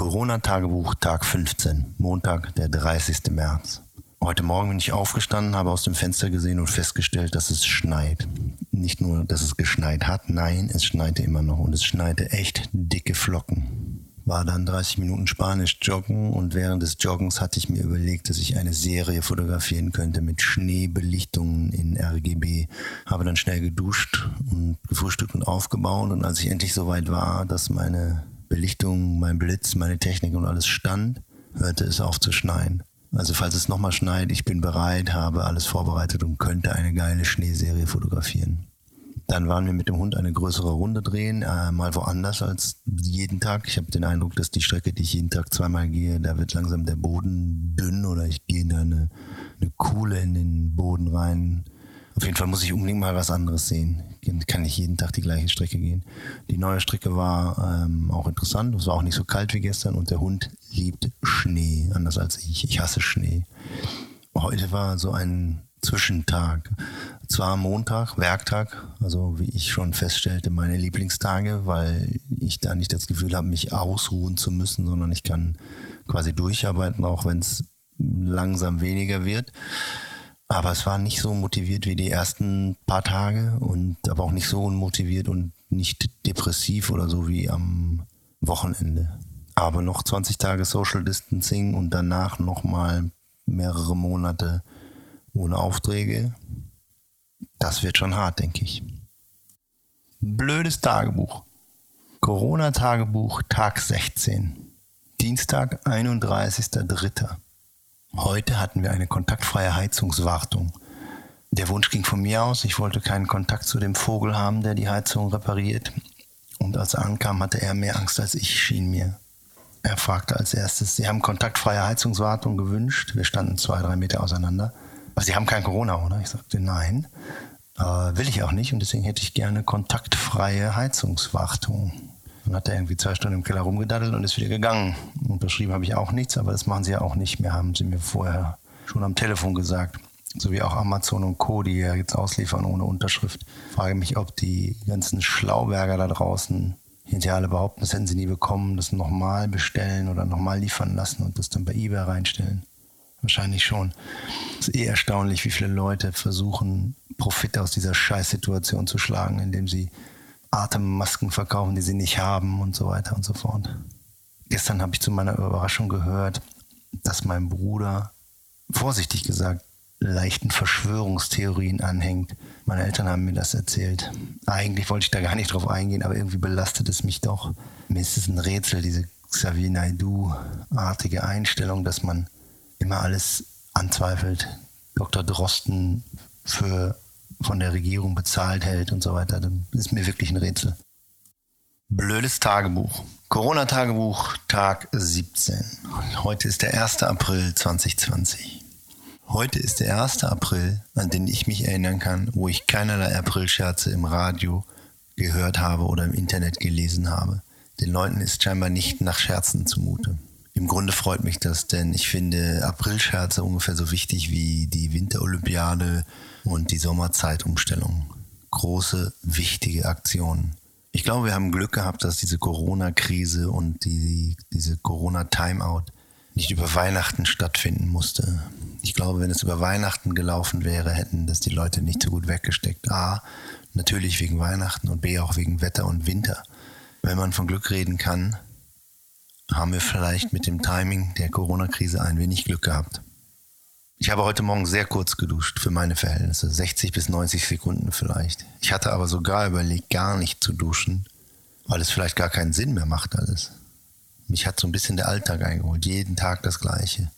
Corona-Tagebuch Tag 15, Montag, der 30. März. Heute Morgen bin ich aufgestanden, habe aus dem Fenster gesehen und festgestellt, dass es schneit. Nicht nur, dass es geschneit hat, nein, es schneite immer noch und es schneite echt dicke Flocken. War dann 30 Minuten Spanisch joggen und während des Joggens hatte ich mir überlegt, dass ich eine Serie fotografieren könnte mit Schneebelichtungen in RGB. Habe dann schnell geduscht und gefrühstückt und aufgebaut und als ich endlich so weit war, dass meine Belichtung, mein Blitz, meine Technik und alles stand, hörte es auf zu schneien. Also falls es nochmal schneit, ich bin bereit, habe alles vorbereitet und könnte eine geile Schneeserie fotografieren. Dann waren wir mit dem Hund eine größere Runde drehen, äh, mal woanders als jeden Tag. Ich habe den Eindruck, dass die Strecke, die ich jeden Tag zweimal gehe, da wird langsam der Boden dünn oder ich gehe da eine, eine Kuhle in den Boden rein. Auf jeden Fall muss ich unbedingt mal was anderes sehen. Kann nicht jeden Tag die gleiche Strecke gehen. Die neue Strecke war ähm, auch interessant. Es war auch nicht so kalt wie gestern und der Hund liebt Schnee, anders als ich. Ich hasse Schnee. Heute war so ein Zwischentag. Zwar Montag, Werktag, also wie ich schon feststellte, meine Lieblingstage, weil ich da nicht das Gefühl habe, mich ausruhen zu müssen, sondern ich kann quasi durcharbeiten, auch wenn es langsam weniger wird. Aber es war nicht so motiviert wie die ersten paar Tage und aber auch nicht so unmotiviert und nicht depressiv oder so wie am Wochenende. Aber noch 20 Tage Social Distancing und danach nochmal mehrere Monate ohne Aufträge. Das wird schon hart, denke ich. Blödes Tagebuch. Corona-Tagebuch, Tag 16. Dienstag, 31.03. Heute hatten wir eine kontaktfreie Heizungswartung. Der Wunsch ging von mir aus, ich wollte keinen Kontakt zu dem Vogel haben, der die Heizung repariert. Und als er ankam, hatte er mehr Angst als ich, schien mir. Er fragte als erstes, Sie haben kontaktfreie Heizungswartung gewünscht. Wir standen zwei, drei Meter auseinander. Aber Sie haben kein Corona, oder? Ich sagte, nein, äh, will ich auch nicht. Und deswegen hätte ich gerne kontaktfreie Heizungswartung. Dann hat er irgendwie zwei Stunden im Keller rumgedaddelt und ist wieder gegangen. Unterschrieben habe ich auch nichts, aber das machen sie ja auch nicht mehr, haben sie mir vorher schon am Telefon gesagt. So wie auch Amazon und Co., die ja jetzt ausliefern ohne Unterschrift. Ich frage mich, ob die ganzen Schlauberger da draußen hinterher alle behaupten, das hätten sie nie bekommen, das nochmal bestellen oder nochmal liefern lassen und das dann bei eBay reinstellen. Wahrscheinlich schon. Es ist eh erstaunlich, wie viele Leute versuchen, Profit aus dieser Scheißsituation zu schlagen, indem sie Atemmasken verkaufen, die sie nicht haben und so weiter und so fort. Gestern habe ich zu meiner Überraschung gehört, dass mein Bruder, vorsichtig gesagt, leichten Verschwörungstheorien anhängt. Meine Eltern haben mir das erzählt. Eigentlich wollte ich da gar nicht drauf eingehen, aber irgendwie belastet es mich doch. Mir ist es ein Rätsel, diese Xavier Naidu-artige Einstellung, dass man immer alles anzweifelt. Dr. Drosten für von der Regierung bezahlt hält und so weiter. Das ist mir wirklich ein Rätsel. Blödes Tagebuch. Corona-Tagebuch, Tag 17. Heute ist der 1. April 2020. Heute ist der 1. April, an den ich mich erinnern kann, wo ich keinerlei Aprilscherze im Radio gehört habe oder im Internet gelesen habe. Den Leuten ist scheinbar nicht nach Scherzen zumute. Im Grunde freut mich das, denn ich finde Aprilscherze ungefähr so wichtig wie die Winterolympiade und die Sommerzeitumstellung. Große, wichtige Aktionen. Ich glaube, wir haben Glück gehabt, dass diese Corona-Krise und die, diese Corona-Timeout nicht über Weihnachten stattfinden musste. Ich glaube, wenn es über Weihnachten gelaufen wäre, hätten das die Leute nicht so gut weggesteckt. A, natürlich wegen Weihnachten und B, auch wegen Wetter und Winter. Wenn man von Glück reden kann, haben wir vielleicht mit dem Timing der Corona-Krise ein wenig Glück gehabt. Ich habe heute Morgen sehr kurz geduscht für meine Verhältnisse, 60 bis 90 Sekunden vielleicht. Ich hatte aber sogar überlegt, gar nicht zu duschen, weil es vielleicht gar keinen Sinn mehr macht alles. Mich hat so ein bisschen der Alltag eingeholt, jeden Tag das Gleiche.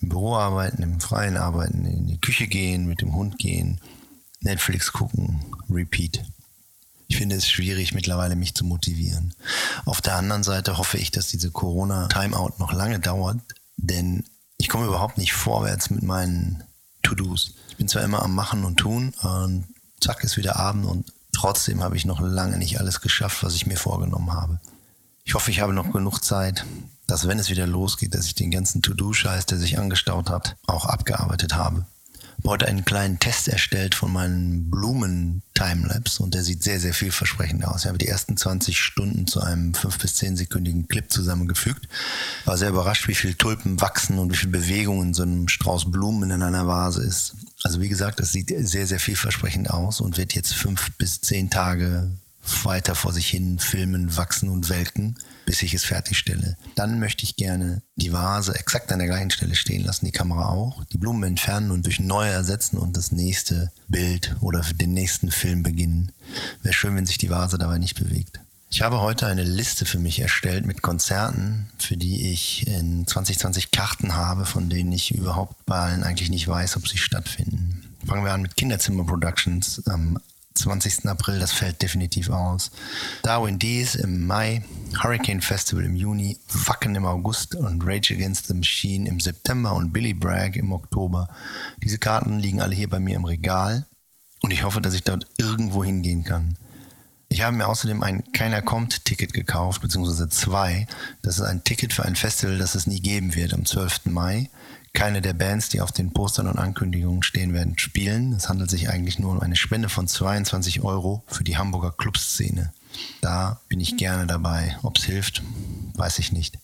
Im Büro arbeiten, im Freien arbeiten, in die Küche gehen, mit dem Hund gehen, Netflix gucken, Repeat. Ich finde es schwierig, mittlerweile mich zu motivieren. Auf der anderen Seite hoffe ich, dass diese Corona-Timeout noch lange dauert, denn ich komme überhaupt nicht vorwärts mit meinen To-Dos. Ich bin zwar immer am Machen und Tun und zack ist wieder Abend und trotzdem habe ich noch lange nicht alles geschafft, was ich mir vorgenommen habe. Ich hoffe, ich habe noch genug Zeit, dass wenn es wieder losgeht, dass ich den ganzen To-Do-Scheiß, der sich angestaut hat, auch abgearbeitet habe. Heute einen kleinen Test erstellt von meinen Blumen-Timelapse und der sieht sehr, sehr vielversprechend aus. Ich habe die ersten 20 Stunden zu einem 5- bis 10-sekündigen Clip zusammengefügt. War sehr überrascht, wie viele Tulpen wachsen und wie viel Bewegung in so einem Strauß Blumen in einer Vase ist. Also wie gesagt, es sieht sehr, sehr vielversprechend aus und wird jetzt fünf bis zehn Tage weiter vor sich hin filmen, wachsen und welken, bis ich es fertigstelle. Dann möchte ich gerne die Vase exakt an der gleichen Stelle stehen lassen, die Kamera auch, die Blumen entfernen und durch neue ersetzen und das nächste Bild oder den nächsten Film beginnen. Wäre schön, wenn sich die Vase dabei nicht bewegt. Ich habe heute eine Liste für mich erstellt mit Konzerten, für die ich in 2020 Karten habe, von denen ich überhaupt bei allen eigentlich nicht weiß, ob sie stattfinden. Fangen wir an mit Kinderzimmer Productions am 20. April, das fällt definitiv aus. Darwin Dees im Mai, Hurricane Festival im Juni, Wacken im August und Rage Against the Machine im September und Billy Bragg im Oktober. Diese Karten liegen alle hier bei mir im Regal und ich hoffe, dass ich dort irgendwo hingehen kann. Ich habe mir außerdem ein Keiner kommt Ticket gekauft, beziehungsweise zwei. Das ist ein Ticket für ein Festival, das es nie geben wird am 12. Mai keine der Bands, die auf den Postern und Ankündigungen stehen werden, spielen. Es handelt sich eigentlich nur um eine Spende von 22 Euro für die Hamburger Clubszene. Da bin ich gerne dabei. Ob es hilft, weiß ich nicht.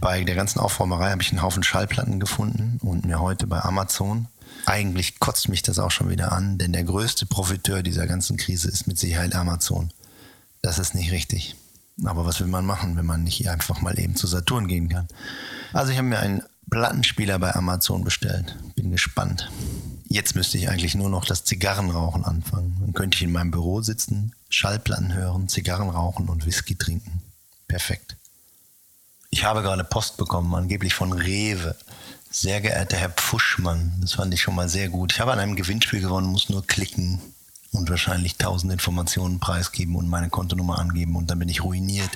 Bei der ganzen Aufräumerei habe ich einen Haufen Schallplatten gefunden und mir heute bei Amazon. Eigentlich kotzt mich das auch schon wieder an, denn der größte Profiteur dieser ganzen Krise ist mit Sicherheit Amazon. Das ist nicht richtig. Aber was will man machen, wenn man nicht einfach mal eben zu Saturn gehen kann? Also ich habe mir einen Plattenspieler bei Amazon bestellt. Bin gespannt. Jetzt müsste ich eigentlich nur noch das Zigarrenrauchen anfangen. Dann könnte ich in meinem Büro sitzen, Schallplatten hören, Zigarren rauchen und Whisky trinken. Perfekt. Ich habe gerade Post bekommen, angeblich von Rewe. Sehr geehrter Herr Pfuschmann, das fand ich schon mal sehr gut. Ich habe an einem Gewinnspiel gewonnen, muss nur klicken und wahrscheinlich tausend Informationen preisgeben und meine Kontonummer angeben und dann bin ich ruiniert.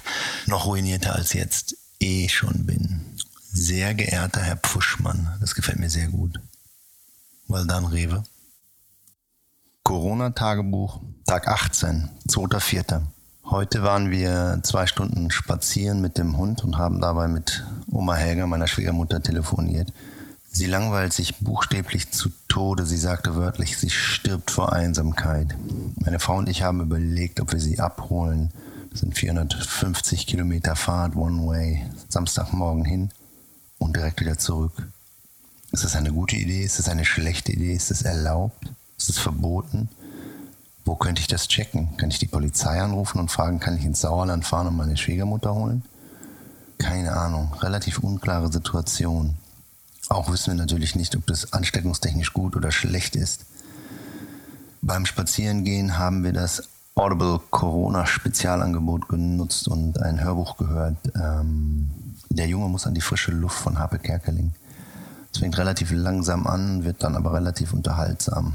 Noch ruinierter als jetzt eh schon bin. Sehr geehrter Herr Pfuschmann, das gefällt mir sehr gut. Well done, Rewe. Corona-Tagebuch, Tag 18, 2.4. Heute waren wir zwei Stunden spazieren mit dem Hund und haben dabei mit Oma Helga, meiner Schwiegermutter, telefoniert. Sie langweilt sich buchstäblich zu Tode. Sie sagte wörtlich, sie stirbt vor Einsamkeit. Meine Frau und ich haben überlegt, ob wir sie abholen. Das sind 450 Kilometer Fahrt, One Way, Samstagmorgen hin und direkt wieder zurück. Ist das eine gute Idee? Ist das eine schlechte Idee? Ist das erlaubt? Ist es verboten? Wo könnte ich das checken? Kann ich die Polizei anrufen und fragen, kann ich ins Sauerland fahren und meine Schwiegermutter holen? Keine Ahnung. Relativ unklare Situation. Auch wissen wir natürlich nicht, ob das ansteckungstechnisch gut oder schlecht ist. Beim Spazierengehen haben wir das Audible Corona Spezialangebot genutzt und ein Hörbuch gehört. Ähm, der Junge muss an die frische Luft von Harpe Kerkeling. Es fängt relativ langsam an, wird dann aber relativ unterhaltsam.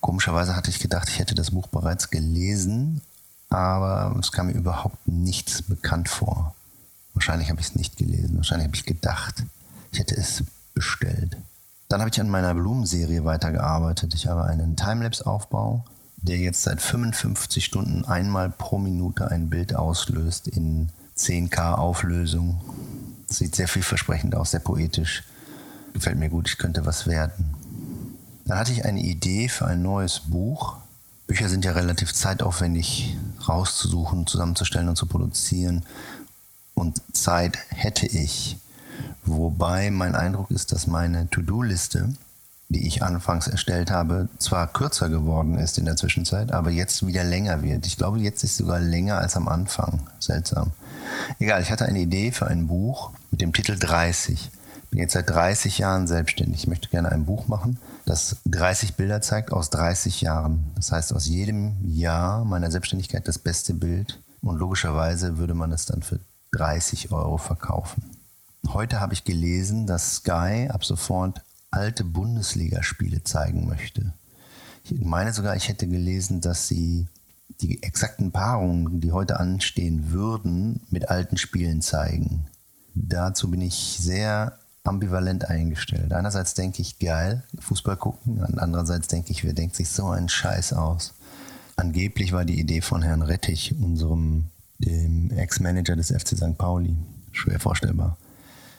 Komischerweise hatte ich gedacht, ich hätte das Buch bereits gelesen, aber es kam mir überhaupt nichts bekannt vor. Wahrscheinlich habe ich es nicht gelesen, wahrscheinlich habe ich gedacht, ich hätte es bestellt. Dann habe ich an meiner Blumenserie weitergearbeitet. Ich habe einen Timelapse-Aufbau, der jetzt seit 55 Stunden einmal pro Minute ein Bild auslöst in 10K Auflösung. Sieht sehr vielversprechend aus, sehr poetisch. Gefällt mir gut, ich könnte was werden. Dann hatte ich eine Idee für ein neues Buch. Bücher sind ja relativ zeitaufwendig rauszusuchen, zusammenzustellen und zu produzieren. Und Zeit hätte ich. Wobei mein Eindruck ist, dass meine To-Do-Liste, die ich anfangs erstellt habe, zwar kürzer geworden ist in der Zwischenzeit, aber jetzt wieder länger wird. Ich glaube, jetzt ist sogar länger als am Anfang. Seltsam. Egal, ich hatte eine Idee für ein Buch mit dem Titel 30. Bin jetzt seit 30 Jahren selbstständig. Ich möchte gerne ein Buch machen, das 30 Bilder zeigt aus 30 Jahren. Das heißt, aus jedem Jahr meiner Selbstständigkeit das beste Bild. Und logischerweise würde man es dann für 30 Euro verkaufen. Heute habe ich gelesen, dass Sky ab sofort alte Bundesligaspiele zeigen möchte. Ich meine sogar, ich hätte gelesen, dass sie die exakten Paarungen, die heute anstehen würden, mit alten Spielen zeigen. Dazu bin ich sehr ambivalent eingestellt. Einerseits denke ich, geil, Fußball gucken, andererseits denke ich, wer denkt sich so einen Scheiß aus. Angeblich war die Idee von Herrn Rettich, unserem Ex-Manager des FC St. Pauli. Schwer vorstellbar.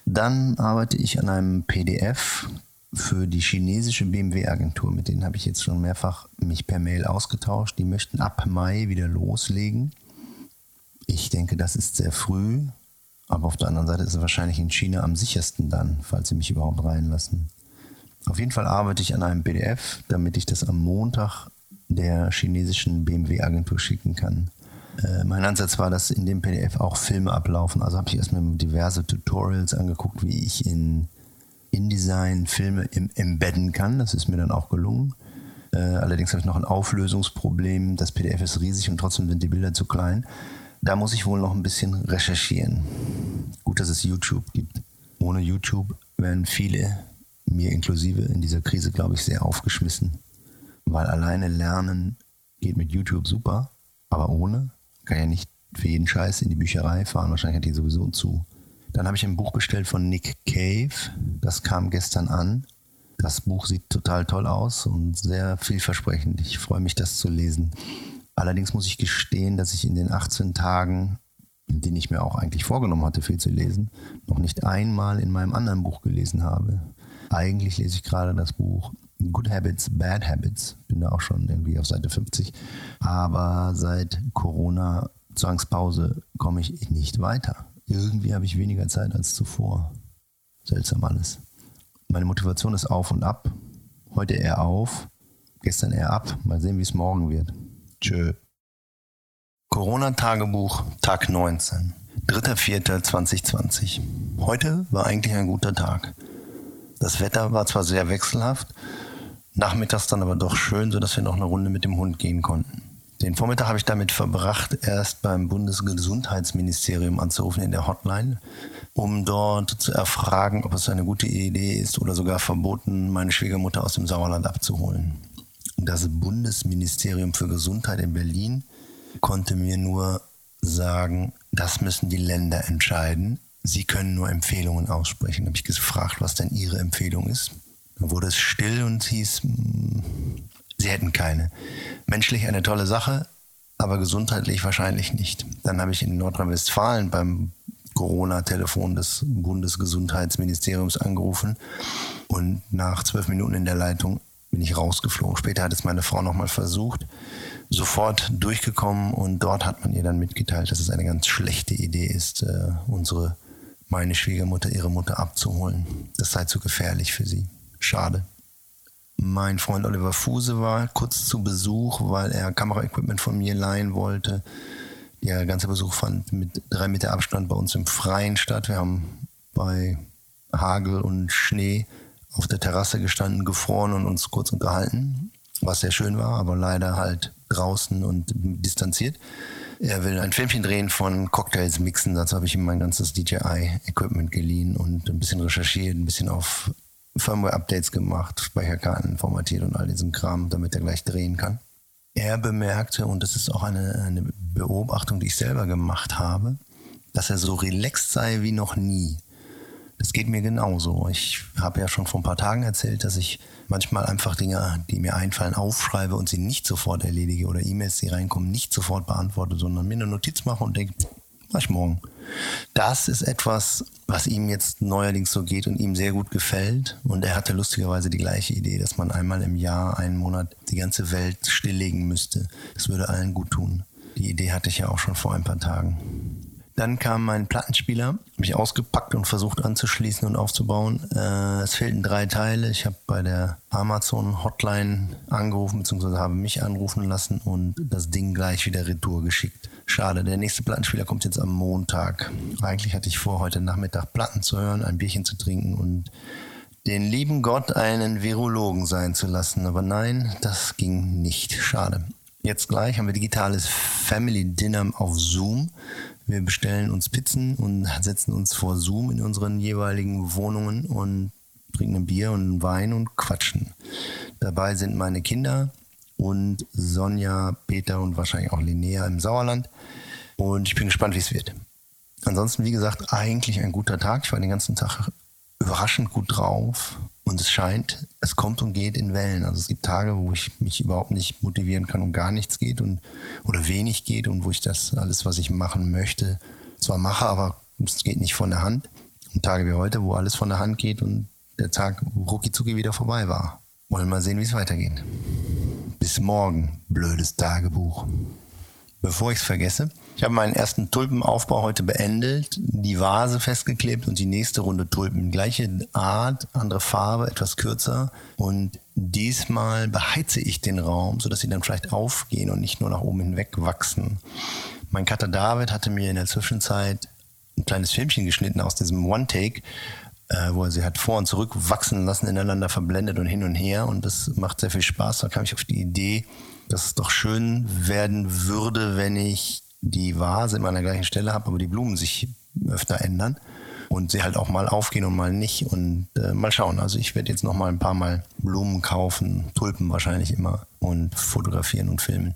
Dann arbeite ich an einem PDF, für die chinesische BMW-Agentur. Mit denen habe ich jetzt schon mehrfach mich per Mail ausgetauscht. Die möchten ab Mai wieder loslegen. Ich denke, das ist sehr früh. Aber auf der anderen Seite ist es wahrscheinlich in China am sichersten dann, falls sie mich überhaupt reinlassen. Auf jeden Fall arbeite ich an einem PDF, damit ich das am Montag der chinesischen BMW-Agentur schicken kann. Äh, mein Ansatz war, dass in dem PDF auch Filme ablaufen. Also habe ich erstmal diverse Tutorials angeguckt, wie ich in InDesign Filme im, embedden kann. Das ist mir dann auch gelungen. Äh, allerdings habe ich noch ein Auflösungsproblem. Das PDF ist riesig und trotzdem sind die Bilder zu klein. Da muss ich wohl noch ein bisschen recherchieren. Gut, dass es YouTube gibt. Ohne YouTube wären viele, mir inklusive, in dieser Krise, glaube ich, sehr aufgeschmissen. Weil alleine lernen geht mit YouTube super, aber ohne kann ja nicht für jeden Scheiß in die Bücherei fahren. Wahrscheinlich hat die sowieso zu. Dann habe ich ein Buch bestellt von Nick Cave. Das kam gestern an. Das Buch sieht total toll aus und sehr vielversprechend. Ich freue mich, das zu lesen. Allerdings muss ich gestehen, dass ich in den 18 Tagen, in denen ich mir auch eigentlich vorgenommen hatte, viel zu lesen, noch nicht einmal in meinem anderen Buch gelesen habe. Eigentlich lese ich gerade das Buch Good Habits, Bad Habits. Bin da auch schon irgendwie auf Seite 50. Aber seit Corona Zwangspause komme ich nicht weiter. Irgendwie habe ich weniger Zeit als zuvor. Seltsam alles. Meine Motivation ist auf und ab. Heute eher auf, gestern eher ab. Mal sehen, wie es morgen wird. Tschö. Corona-Tagebuch, Tag 19. 3.4.2020. Heute war eigentlich ein guter Tag. Das Wetter war zwar sehr wechselhaft, nachmittags dann aber doch schön, sodass wir noch eine Runde mit dem Hund gehen konnten. Den Vormittag habe ich damit verbracht, erst beim Bundesgesundheitsministerium anzurufen in der Hotline, um dort zu erfragen, ob es eine gute Idee ist oder sogar verboten, meine Schwiegermutter aus dem Sauerland abzuholen. Das Bundesministerium für Gesundheit in Berlin konnte mir nur sagen, das müssen die Länder entscheiden. Sie können nur Empfehlungen aussprechen. Da habe ich gefragt, was denn Ihre Empfehlung ist. Dann wurde es still und hieß, hm, sie hätten keine. Menschlich eine tolle Sache, aber gesundheitlich wahrscheinlich nicht. Dann habe ich in Nordrhein-Westfalen beim Corona-Telefon des Bundesgesundheitsministeriums angerufen und nach zwölf Minuten in der Leitung bin ich rausgeflogen. Später hat es meine Frau nochmal versucht, sofort durchgekommen und dort hat man ihr dann mitgeteilt, dass es eine ganz schlechte Idee ist, äh, unsere, meine Schwiegermutter, ihre Mutter abzuholen. Das sei zu gefährlich für sie. Schade. Mein Freund Oliver Fuse war kurz zu Besuch, weil er Kameraequipment von mir leihen wollte. Der ganze Besuch fand mit drei Meter Abstand bei uns im Freien statt. Wir haben bei Hagel und Schnee auf der Terrasse gestanden, gefroren und uns kurz unterhalten, was sehr schön war, aber leider halt draußen und distanziert. Er will ein Filmchen drehen von Cocktails mixen. Dazu habe ich ihm mein ganzes DJI-Equipment geliehen und ein bisschen recherchiert, ein bisschen auf Firmware-Updates gemacht, Speicherkarten formatiert und all diesen Kram, damit er gleich drehen kann. Er bemerkte, und das ist auch eine, eine Beobachtung, die ich selber gemacht habe, dass er so relaxed sei wie noch nie. Das geht mir genauso. Ich habe ja schon vor ein paar Tagen erzählt, dass ich manchmal einfach Dinge, die mir einfallen, aufschreibe und sie nicht sofort erledige oder E-Mails, die reinkommen, nicht sofort beantworte, sondern mir eine Notiz mache und denke, mach ich morgen. Das ist etwas, was ihm jetzt neuerdings so geht und ihm sehr gut gefällt. Und er hatte lustigerweise die gleiche Idee, dass man einmal im Jahr, einen Monat die ganze Welt stilllegen müsste. Das würde allen gut tun. Die Idee hatte ich ja auch schon vor ein paar Tagen. Dann kam mein Plattenspieler, mich ausgepackt und versucht anzuschließen und aufzubauen. Äh, es fehlten drei Teile. Ich habe bei der Amazon Hotline angerufen, beziehungsweise habe mich anrufen lassen und das Ding gleich wieder retour geschickt. Schade, der nächste Plattenspieler kommt jetzt am Montag. Eigentlich hatte ich vor, heute Nachmittag Platten zu hören, ein Bierchen zu trinken und den lieben Gott einen Virologen sein zu lassen. Aber nein, das ging nicht. Schade. Jetzt gleich haben wir digitales Family Dinner auf Zoom. Wir bestellen uns Pizzen und setzen uns vor Zoom in unseren jeweiligen Wohnungen und trinken ein Bier und Wein und quatschen. Dabei sind meine Kinder, und Sonja, Peter und wahrscheinlich auch Linnea im Sauerland. Und ich bin gespannt, wie es wird. Ansonsten, wie gesagt, eigentlich ein guter Tag. Ich war den ganzen Tag überraschend gut drauf. Und es scheint, es kommt und geht in Wellen. Also es gibt Tage, wo ich mich überhaupt nicht motivieren kann und gar nichts geht und oder wenig geht und wo ich das alles, was ich machen möchte, zwar mache, aber es geht nicht von der Hand. Und Tage wie heute, wo alles von der Hand geht und der Tag rucki wieder vorbei war. Wollen mal sehen, wie es weitergeht. Bis morgen, blödes Tagebuch. Bevor ich es vergesse, ich habe meinen ersten Tulpenaufbau heute beendet, die Vase festgeklebt und die nächste Runde Tulpen. Gleiche Art, andere Farbe, etwas kürzer. Und diesmal beheize ich den Raum, sodass sie dann vielleicht aufgehen und nicht nur nach oben hinweg wachsen. Mein Cutter David hatte mir in der Zwischenzeit ein kleines Filmchen geschnitten aus diesem One-Take, äh, wo er sie hat vor und zurück wachsen lassen, ineinander verblendet und hin und her. Und das macht sehr viel Spaß. Da kam ich auf die Idee, dass es doch schön werden würde, wenn ich die Vase immer an der gleichen Stelle habe, aber die Blumen sich öfter ändern und sie halt auch mal aufgehen und mal nicht und äh, mal schauen. Also ich werde jetzt noch mal ein paar Mal Blumen kaufen, Tulpen wahrscheinlich immer und fotografieren und filmen.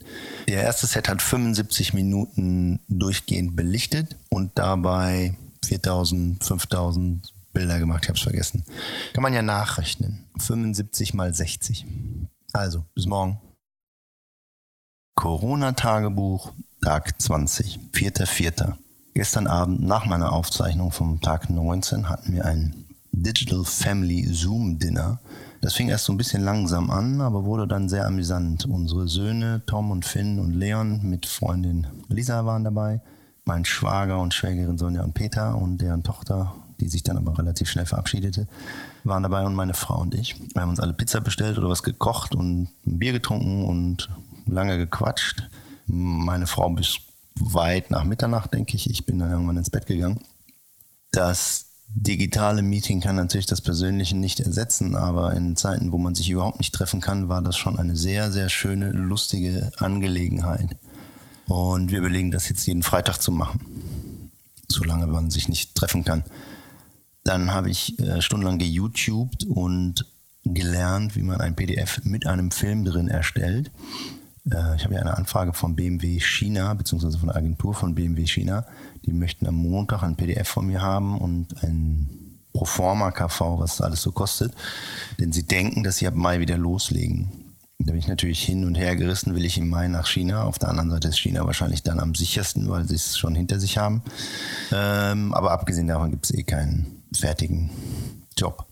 Der erste Set hat 75 Minuten durchgehend belichtet und dabei 4000, 5000 Bilder gemacht, ich habe es vergessen. Kann man ja nachrechnen. 75 mal 60. Also, bis morgen. Corona-Tagebuch, Tag 20, 4.4. Gestern Abend nach meiner Aufzeichnung vom Tag 19 hatten wir ein Digital Family Zoom Dinner. Das fing erst so ein bisschen langsam an, aber wurde dann sehr amüsant. Unsere Söhne Tom und Finn und Leon mit Freundin Lisa waren dabei. Mein Schwager und Schwägerin Sonja und Peter und deren Tochter die sich dann aber relativ schnell verabschiedete, waren dabei und meine Frau und ich. Wir haben uns alle Pizza bestellt oder was gekocht und ein Bier getrunken und lange gequatscht. Meine Frau bis weit nach Mitternacht, denke ich. Ich bin dann irgendwann ins Bett gegangen. Das digitale Meeting kann natürlich das Persönliche nicht ersetzen, aber in Zeiten, wo man sich überhaupt nicht treffen kann, war das schon eine sehr, sehr schöne, lustige Angelegenheit. Und wir überlegen, das jetzt jeden Freitag zu machen, solange man sich nicht treffen kann. Dann habe ich äh, stundenlang geYouTubed und gelernt, wie man ein PDF mit einem Film drin erstellt. Äh, ich habe ja eine Anfrage von BMW China, beziehungsweise von der Agentur von BMW China. Die möchten am Montag ein PDF von mir haben und ein Proforma KV, was alles so kostet. Denn sie denken, dass sie ab Mai wieder loslegen. Da bin ich natürlich hin und her gerissen, will ich im Mai nach China. Auf der anderen Seite ist China wahrscheinlich dann am sichersten, weil sie es schon hinter sich haben. Ähm, aber abgesehen davon gibt es eh keinen fertigen Job.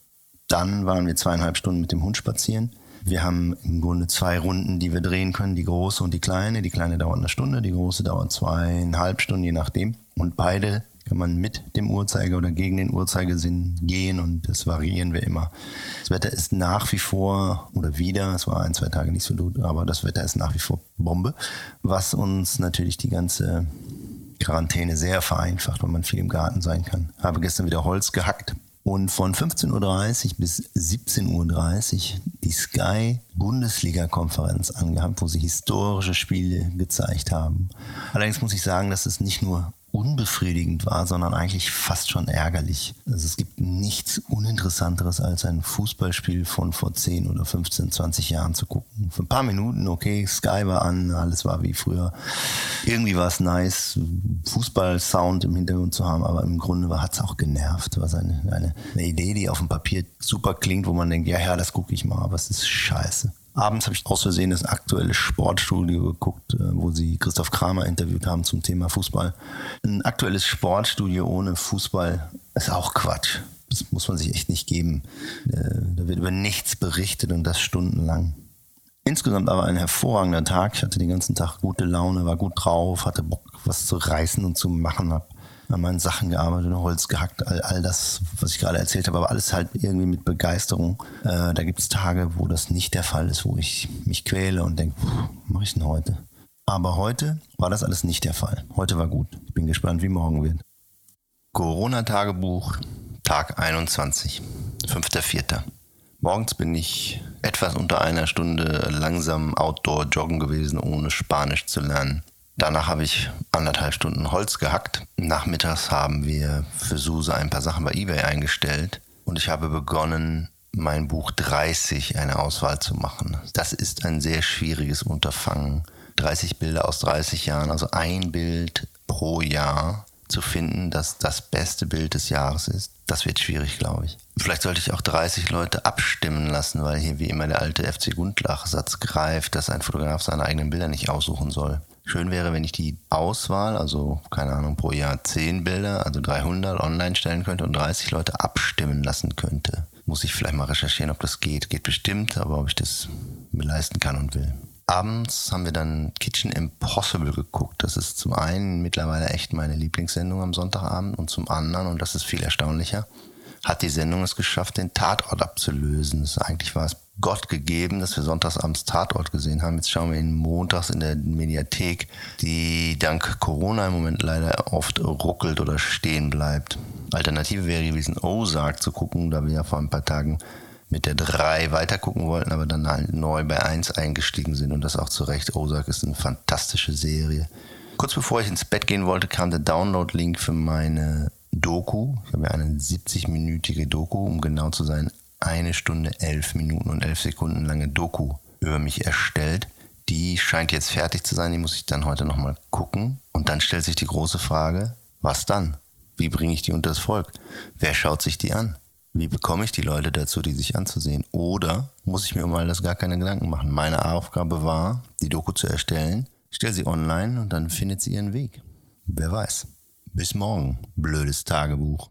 Dann waren wir zweieinhalb Stunden mit dem Hund spazieren. Wir haben im Grunde zwei Runden, die wir drehen können, die große und die kleine. Die kleine dauert eine Stunde, die große dauert zweieinhalb Stunden, je nachdem. Und beide kann man mit dem Uhrzeiger oder gegen den Uhrzeigersinn gehen und das variieren wir immer. Das Wetter ist nach wie vor oder wieder, es war ein, zwei Tage nicht so gut, aber das Wetter ist nach wie vor Bombe, was uns natürlich die ganze Quarantäne sehr vereinfacht, weil man viel im Garten sein kann. Habe gestern wieder Holz gehackt und von 15.30 Uhr bis 17.30 Uhr die Sky Bundesliga-Konferenz angehabt, wo sie historische Spiele gezeigt haben. Allerdings muss ich sagen, dass es nicht nur unbefriedigend war, sondern eigentlich fast schon ärgerlich. Also es gibt nichts Uninteressanteres als ein Fußballspiel von vor 10 oder 15, 20 Jahren zu gucken. Für ein paar Minuten, okay, Sky war an, alles war wie früher. Irgendwie war es nice, Fußball-Sound im Hintergrund zu haben, aber im Grunde hat es auch genervt. Was eine, eine, eine Idee, die auf dem Papier super klingt, wo man denkt, ja, ja, das gucke ich mal, aber es ist scheiße. Abends habe ich aus Versehen das aktuelle Sportstudio geguckt, äh, wo sie Christoph Kramer interviewt haben zum Thema Fußball. Ein aktuelles Sportstudio ohne Fußball ist auch Quatsch. Das muss man sich echt nicht geben. Äh, da wird über nichts berichtet und das stundenlang. Insgesamt aber ein hervorragender Tag. Ich hatte den ganzen Tag gute Laune, war gut drauf, hatte Bock, was zu reißen und zu machen. Hab an meinen Sachen gearbeitet, Holz gehackt, all, all das, was ich gerade erzählt habe, aber alles halt irgendwie mit Begeisterung. Äh, da gibt es Tage, wo das nicht der Fall ist, wo ich mich quäle und denke, mache ich denn heute? Aber heute war das alles nicht der Fall. Heute war gut. Ich bin gespannt, wie morgen wird. Corona-Tagebuch, Tag 21, 5.4. Morgens bin ich etwas unter einer Stunde langsam outdoor joggen gewesen, ohne Spanisch zu lernen. Danach habe ich anderthalb Stunden Holz gehackt. Nachmittags haben wir für Suse ein paar Sachen bei eBay eingestellt und ich habe begonnen, mein Buch 30 eine Auswahl zu machen. Das ist ein sehr schwieriges Unterfangen. 30 Bilder aus 30 Jahren, also ein Bild pro Jahr zu finden, das das beste Bild des Jahres ist. Das wird schwierig, glaube ich. Vielleicht sollte ich auch 30 Leute abstimmen lassen, weil hier wie immer der alte FC Gundlach-Satz greift, dass ein Fotograf seine eigenen Bilder nicht aussuchen soll. Schön wäre, wenn ich die Auswahl, also keine Ahnung, pro Jahr 10 Bilder, also 300 online stellen könnte und 30 Leute abstimmen lassen könnte. Muss ich vielleicht mal recherchieren, ob das geht. Geht bestimmt, aber ob ich das mir leisten kann und will. Abends haben wir dann Kitchen Impossible geguckt. Das ist zum einen mittlerweile echt meine Lieblingssendung am Sonntagabend und zum anderen, und das ist viel erstaunlicher, hat die Sendung es geschafft, den Tatort abzulösen. Das eigentlich war es Gott gegeben, dass wir sonntagsabends Tatort gesehen haben. Jetzt schauen wir ihn montags in der Mediathek, die dank Corona im Moment leider oft ruckelt oder stehen bleibt. Alternative wäre gewesen, Ozark zu gucken, da wir ja vor ein paar Tagen mit der 3 weitergucken wollten, aber dann halt neu bei 1 eingestiegen sind und das auch zu Recht. Ozark ist eine fantastische Serie. Kurz bevor ich ins Bett gehen wollte, kam der Download-Link für meine Doku. Ich habe ja eine 70-minütige Doku, um genau zu sein, eine Stunde, elf Minuten und elf Sekunden lange Doku über mich erstellt. Die scheint jetzt fertig zu sein, die muss ich dann heute nochmal gucken. Und dann stellt sich die große Frage, was dann? Wie bringe ich die unter das Volk? Wer schaut sich die an? Wie bekomme ich die Leute dazu, die sich anzusehen? Oder muss ich mir um all das gar keine Gedanken machen? Meine Aufgabe war, die Doku zu erstellen. Ich stelle sie online und dann findet sie ihren Weg. Wer weiß. Bis morgen, blödes Tagebuch.